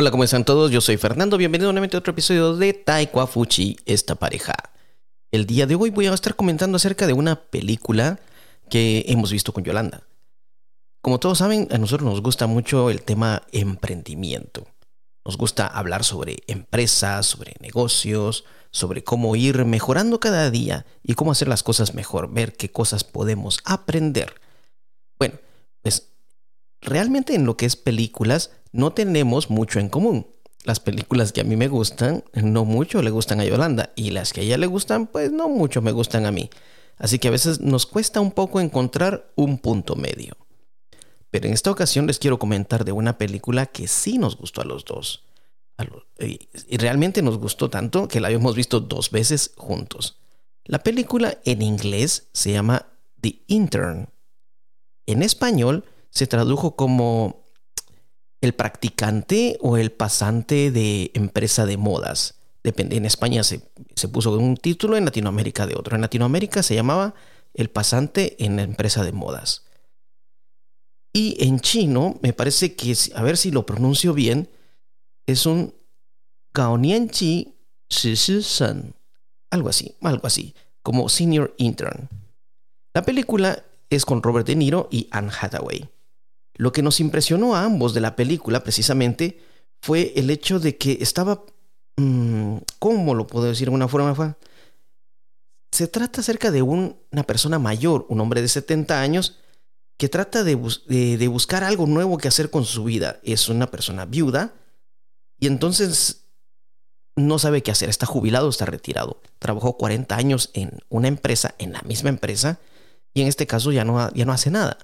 Hola, ¿cómo están todos? Yo soy Fernando. Bienvenido nuevamente a otro episodio de Taekwa Fuchi, esta pareja. El día de hoy voy a estar comentando acerca de una película que hemos visto con Yolanda. Como todos saben, a nosotros nos gusta mucho el tema emprendimiento. Nos gusta hablar sobre empresas, sobre negocios, sobre cómo ir mejorando cada día y cómo hacer las cosas mejor, ver qué cosas podemos aprender. Bueno, pues realmente en lo que es películas no tenemos mucho en común. Las películas que a mí me gustan, no mucho le gustan a Yolanda. Y las que a ella le gustan, pues no mucho me gustan a mí. Así que a veces nos cuesta un poco encontrar un punto medio. Pero en esta ocasión les quiero comentar de una película que sí nos gustó a los dos. Y realmente nos gustó tanto que la habíamos visto dos veces juntos. La película en inglés se llama The Intern. En español se tradujo como el practicante o el pasante de empresa de modas. Depende, en España se, puso un título, en Latinoamérica de otro. En Latinoamérica se llamaba el pasante en empresa de modas. Y en chino, me parece que, a ver si lo pronuncio bien, es un Gaonianchi Shen. Algo así, algo así, como senior intern. La película es con Robert De Niro y Anne Hathaway. Lo que nos impresionó a ambos de la película precisamente fue el hecho de que estaba... Mm, ¿Cómo lo puedo decir de una forma? Se trata acerca de una persona mayor, un hombre de 70 años, que trata de, de, buscar algo nuevo que hacer con su vida. Es una persona viuda y entonces no sabe qué hacer. Está jubilado, está retirado. Trabajó 40 años en una empresa, en la misma empresa, y en este caso ya no, ya no hace nada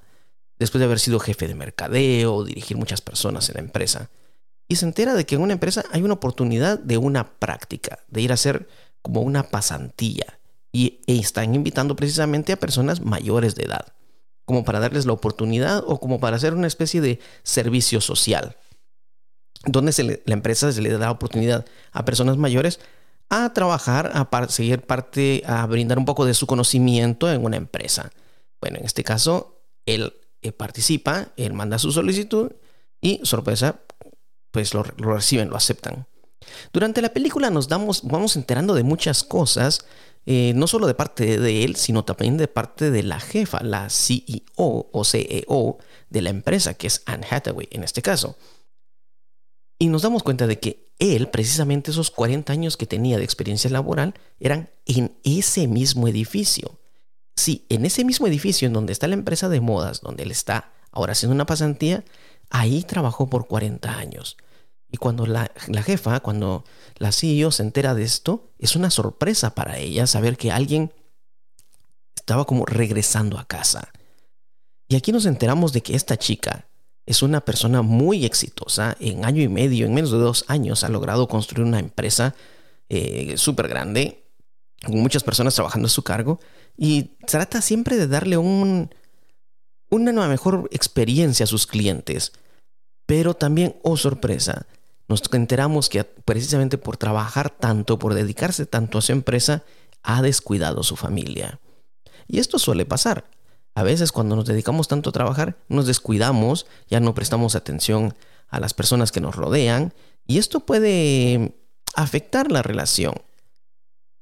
después de haber sido jefe de mercadeo, dirigir muchas personas en la empresa, y se entera de que en una empresa hay una oportunidad de una práctica, de ir a hacer como una pasantía, y e están invitando precisamente a personas mayores de edad, como para darles la oportunidad o como para hacer una especie de servicio social, donde la empresa se le da oportunidad a personas mayores a trabajar, a seguir parte, a brindar un poco de su conocimiento en una empresa. Bueno, en este caso, él eh, participa, él manda su solicitud y, sorpresa, pues lo, reciben, lo aceptan. Durante la película nos damos, vamos enterando de muchas cosas, eh, no solo de parte de él, sino también de parte de la jefa, la CEO o CEO de la empresa, que es Anne Hathaway en este caso. Y nos damos cuenta de que él, precisamente esos 40 años que tenía de experiencia laboral, eran en ese mismo edificio. Sí, en ese mismo edificio en donde está la empresa de modas, donde él está ahora haciendo una pasantía, ahí trabajó por 40 años. Y cuando la, jefa, cuando la CEO se entera de esto, es una sorpresa para ella saber que alguien estaba como regresando a casa. Y aquí nos enteramos de que esta chica es una persona muy exitosa. En año y medio, en menos de dos años, ha logrado construir una empresa eh, súper grande, con muchas personas trabajando a su cargo. Y trata siempre de darle un, una mejor experiencia a sus clientes. Pero también, oh sorpresa, nos enteramos que precisamente por trabajar tanto, por dedicarse tanto a su empresa, ha descuidado su familia. Y esto suele pasar. A veces cuando nos dedicamos tanto a trabajar, nos descuidamos, ya no prestamos atención a las personas que nos rodean y esto puede afectar la relación.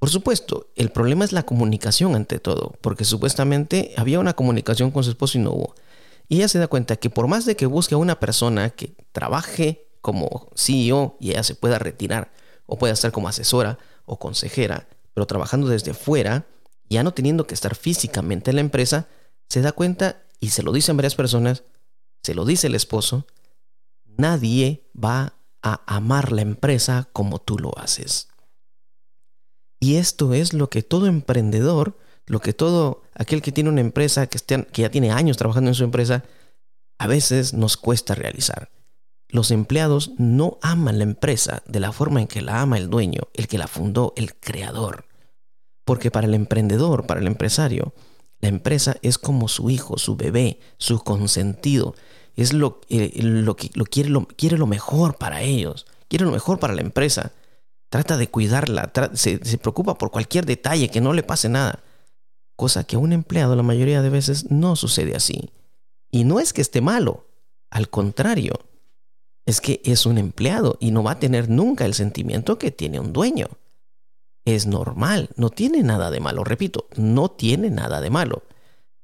Por supuesto, el problema es la comunicación ante todo, porque supuestamente había una comunicación con su esposo y no hubo. Y ella se da cuenta que por más de que busque a una persona que trabaje como CEO y ella se pueda retirar o pueda estar como asesora o consejera, pero trabajando desde fuera, ya no teniendo que estar físicamente en la empresa, se da cuenta y se lo dicen varias personas, se lo dice el esposo, nadie va a amar la empresa como tú lo haces. Y esto es lo que todo emprendedor, lo que todo aquel que tiene una empresa, que, que ya tiene años trabajando en su empresa, a veces nos cuesta realizar. Los empleados no aman la empresa de la forma en que la ama el dueño, el que la fundó, el creador. Porque para el emprendedor, para el empresario, la empresa es como su hijo, su bebé, su consentido. Es lo, eh, lo que lo quiere, lo quiere lo mejor para ellos, quiere lo mejor para la empresa trata de cuidarla, se, preocupa por cualquier detalle, que no le pase nada. Cosa que a un empleado la mayoría de veces no sucede así. Y no es que esté malo, al contrario. es que es un empleado y no va a tener nunca el sentimiento que tiene un dueño. Es normal, no tiene nada de malo, repito, no tiene nada de malo.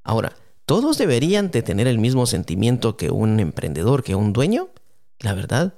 Ahora, ¿todos deberían de tener el mismo sentimiento que un emprendedor, que un dueño? La verdad.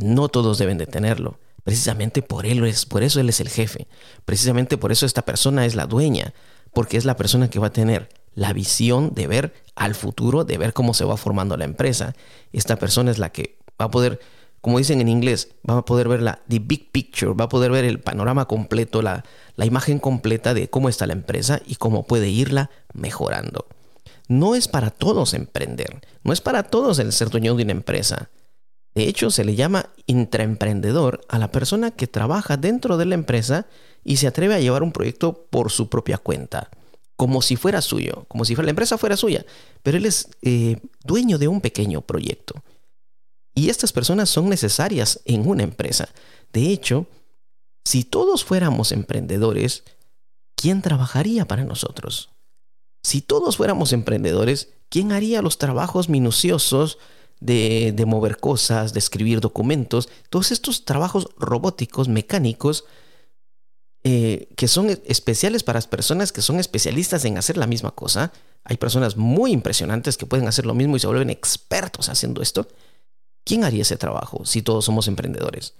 No todos deben de tenerlo. Precisamente por, él es, por eso él es el jefe. Precisamente por eso esta persona es la dueña. Porque es la persona que va a tener la visión de ver al futuro, de ver cómo se va formando la empresa. Esta persona es la que va a poder, como dicen en inglés, va a poder ver la the big picture, va a poder ver el panorama completo, la, la imagen completa de cómo está la empresa y cómo puede irla mejorando. No es para todos emprender, no es para todos el ser dueño de una empresa. De hecho, se le llama intraemprendedor a la persona que trabaja dentro de la empresa y se atreve a llevar un proyecto por su propia cuenta como si fuera suyo, como si la empresa fuera suya, pero él es eh, dueño de un pequeño proyecto. Y estas personas son necesarias en una empresa. De hecho, si todos fuéramos emprendedores, ¿quién trabajaría para nosotros? Si todos fuéramos emprendedores, ¿quién haría los trabajos minuciosos de, de mover cosas, de escribir documentos, todos estos trabajos robóticos, mecánicos, eh, que son especiales para las personas que son especialistas en hacer la misma cosa. Hay personas muy impresionantes que pueden hacer lo mismo y se vuelven expertos haciendo esto. ¿Quién haría ese trabajo si todos somos emprendedores?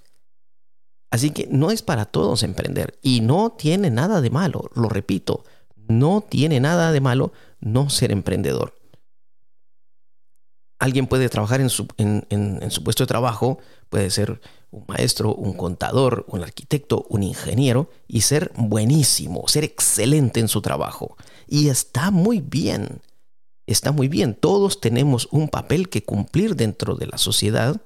Así que no es para todos emprender y no tiene nada de malo, lo repito, no tiene nada de malo no ser emprendedor. Alguien puede trabajar en su, en su puesto de trabajo, puede ser un maestro, un contador, un arquitecto, un ingeniero y ser buenísimo, ser excelente en su trabajo. Y está muy bien, está muy bien. Todos tenemos un papel que cumplir dentro de la sociedad,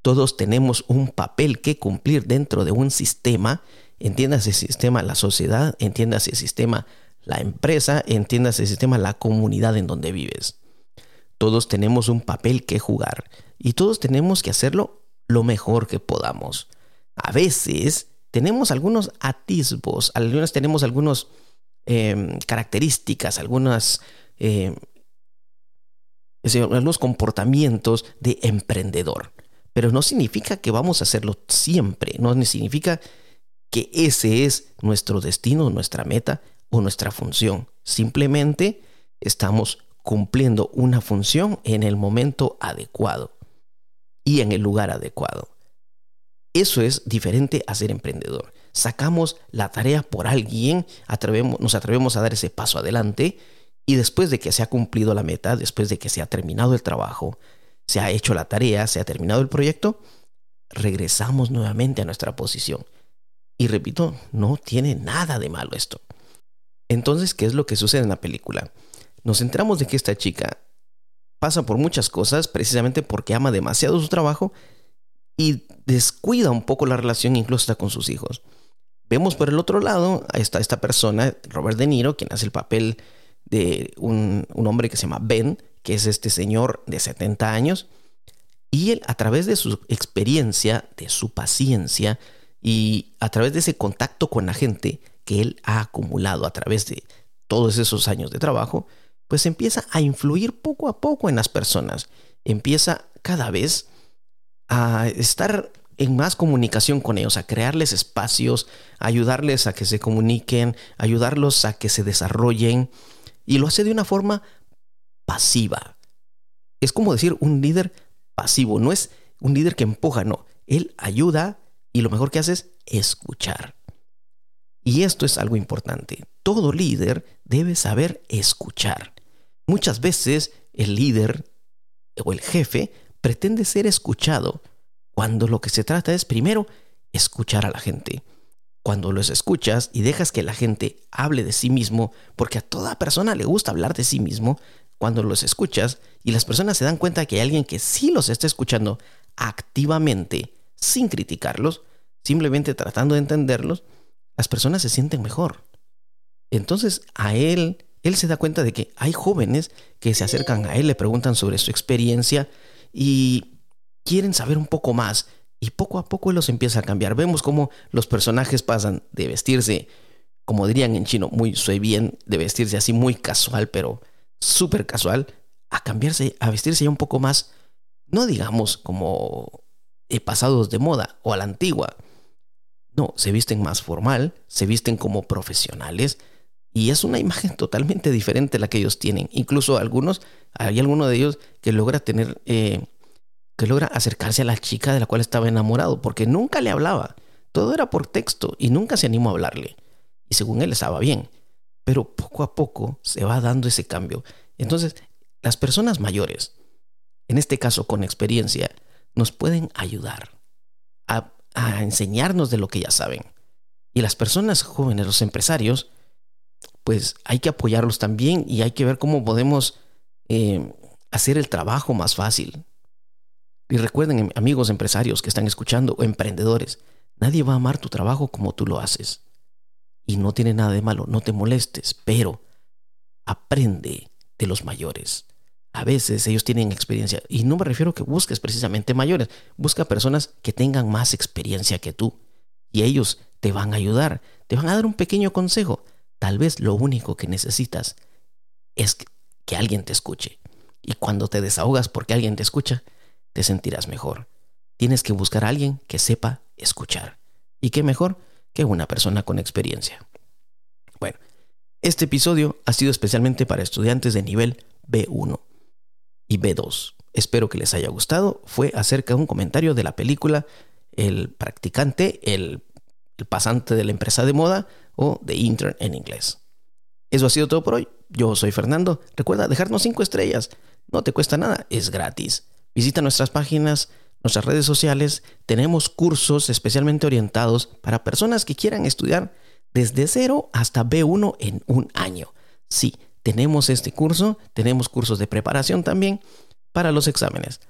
todos tenemos un papel que cumplir dentro de un sistema, entiéndase el sistema la sociedad, entiéndase el sistema la empresa, entiéndase el sistema la comunidad en donde vives. Todos tenemos un papel que jugar y todos tenemos que hacerlo lo mejor que podamos. A veces tenemos algunos atisbos, algunas tenemos algunas em, características, algunas, eh, algunos comportamientos de emprendedor. Pero no significa que vamos a hacerlo siempre, no significa que ese es nuestro destino, nuestra meta o nuestra función. Simplemente estamos cumpliendo una función en el momento adecuado y en el lugar adecuado. Eso es diferente a ser emprendedor. Sacamos la tarea por alguien, nos atrevemos a dar ese paso adelante y después de que se ha cumplido la meta, después de que se ha terminado el trabajo, se ha hecho la tarea, se ha terminado el proyecto, regresamos nuevamente a nuestra posición. Y repito, no tiene nada de malo esto. Entonces, ¿qué es lo que sucede en la película? Nos enteramos de que esta chica pasa por muchas cosas precisamente porque ama demasiado su trabajo y descuida un poco la relación incluso hasta con sus hijos. Vemos por el otro lado a esta, esta persona, Robert De Niro, quien hace el papel de un, un hombre que se llama Ben, que es este señor de 70 años, y él a través de su experiencia, de su paciencia y a través de ese contacto con la gente que él ha acumulado a través de todos esos años de trabajo, pues empieza a influir poco a poco en las personas. Empieza cada vez a estar en más comunicación con ellos, a crearles espacios, a ayudarles a que se comuniquen, ayudarlos a que se desarrollen. Y lo hace de una forma pasiva. Es como decir un líder pasivo, no es un líder que empuja, no. Él ayuda y lo mejor que hace es escuchar. Y esto es algo importante. Todo líder debe saber escuchar. Muchas veces el líder o el jefe pretende ser escuchado cuando lo que se trata es primero escuchar a la gente. Cuando los escuchas y dejas que la gente hable de sí mismo, porque a toda persona le gusta hablar de sí mismo, cuando los escuchas y las personas se dan cuenta que hay alguien que sí los está escuchando activamente, sin criticarlos, simplemente tratando de entenderlos, las personas se sienten mejor. Entonces a él él se da cuenta de que hay jóvenes que se acercan a él, le preguntan sobre su experiencia y quieren saber un poco más. Y poco a poco él los empieza a cambiar. Vemos cómo los personajes pasan de vestirse, como dirían en chino, muy soy bien, de vestirse así muy casual, pero súper casual, a cambiarse, a vestirse ya un poco más no digamos como pasados de moda o a la antigua. No, se visten más formal, se visten como profesionales y es una imagen totalmente diferente a la que ellos tienen. Incluso algunos, hay alguno de ellos que logra tener, eh, que logra acercarse a la chica de la cual estaba enamorado, porque nunca le hablaba. Todo era por texto y nunca se animó a hablarle. Y según él estaba bien. Pero poco a poco se va dando ese cambio. Entonces, las personas mayores, en este caso con experiencia, nos pueden ayudar a, enseñarnos de lo que ya saben. Y las personas jóvenes, los empresarios, pues hay que apoyarlos también y hay que ver cómo podemos eh, hacer el trabajo más fácil. Y recuerden, amigos empresarios que están escuchando o emprendedores, nadie va a amar tu trabajo como tú lo haces. Y no tiene nada de malo, no te molestes, pero aprende de los mayores. A veces ellos tienen experiencia y no me refiero a que busques precisamente mayores, busca personas que tengan más experiencia que tú y ellos te van a ayudar, te van a dar un pequeño consejo. Tal vez lo único que necesitas es que alguien te escuche. Y cuando te desahogas porque alguien te escucha, te sentirás mejor. Tienes que buscar a alguien que sepa escuchar. ¿Y qué mejor que una persona con experiencia? Bueno, este episodio ha sido especialmente para estudiantes de nivel B1 y B2. Espero que les haya gustado. Fue acerca de un comentario de la película El practicante, el, pasante de la empresa de moda o The Intern en inglés. Eso ha sido todo por hoy. Yo soy Fernando. Recuerda dejarnos 5 estrellas. No te cuesta nada, es gratis. Visita nuestras páginas, nuestras redes sociales. Tenemos cursos especialmente orientados para personas que quieran estudiar desde cero hasta B1 en un año. Sí, tenemos este curso, tenemos cursos de preparación también para los exámenes.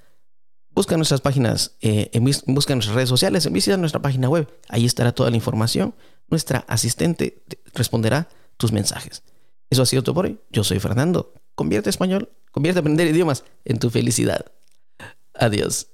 Busca nuestras páginas, eh, busca nuestras redes sociales, visita nuestra página web. Ahí estará toda la información nuestra asistente responderá tus mensajes. Eso ha sido todo por hoy. Yo soy Fernando. Convierte español, convierte aprender idiomas en tu felicidad. Adiós.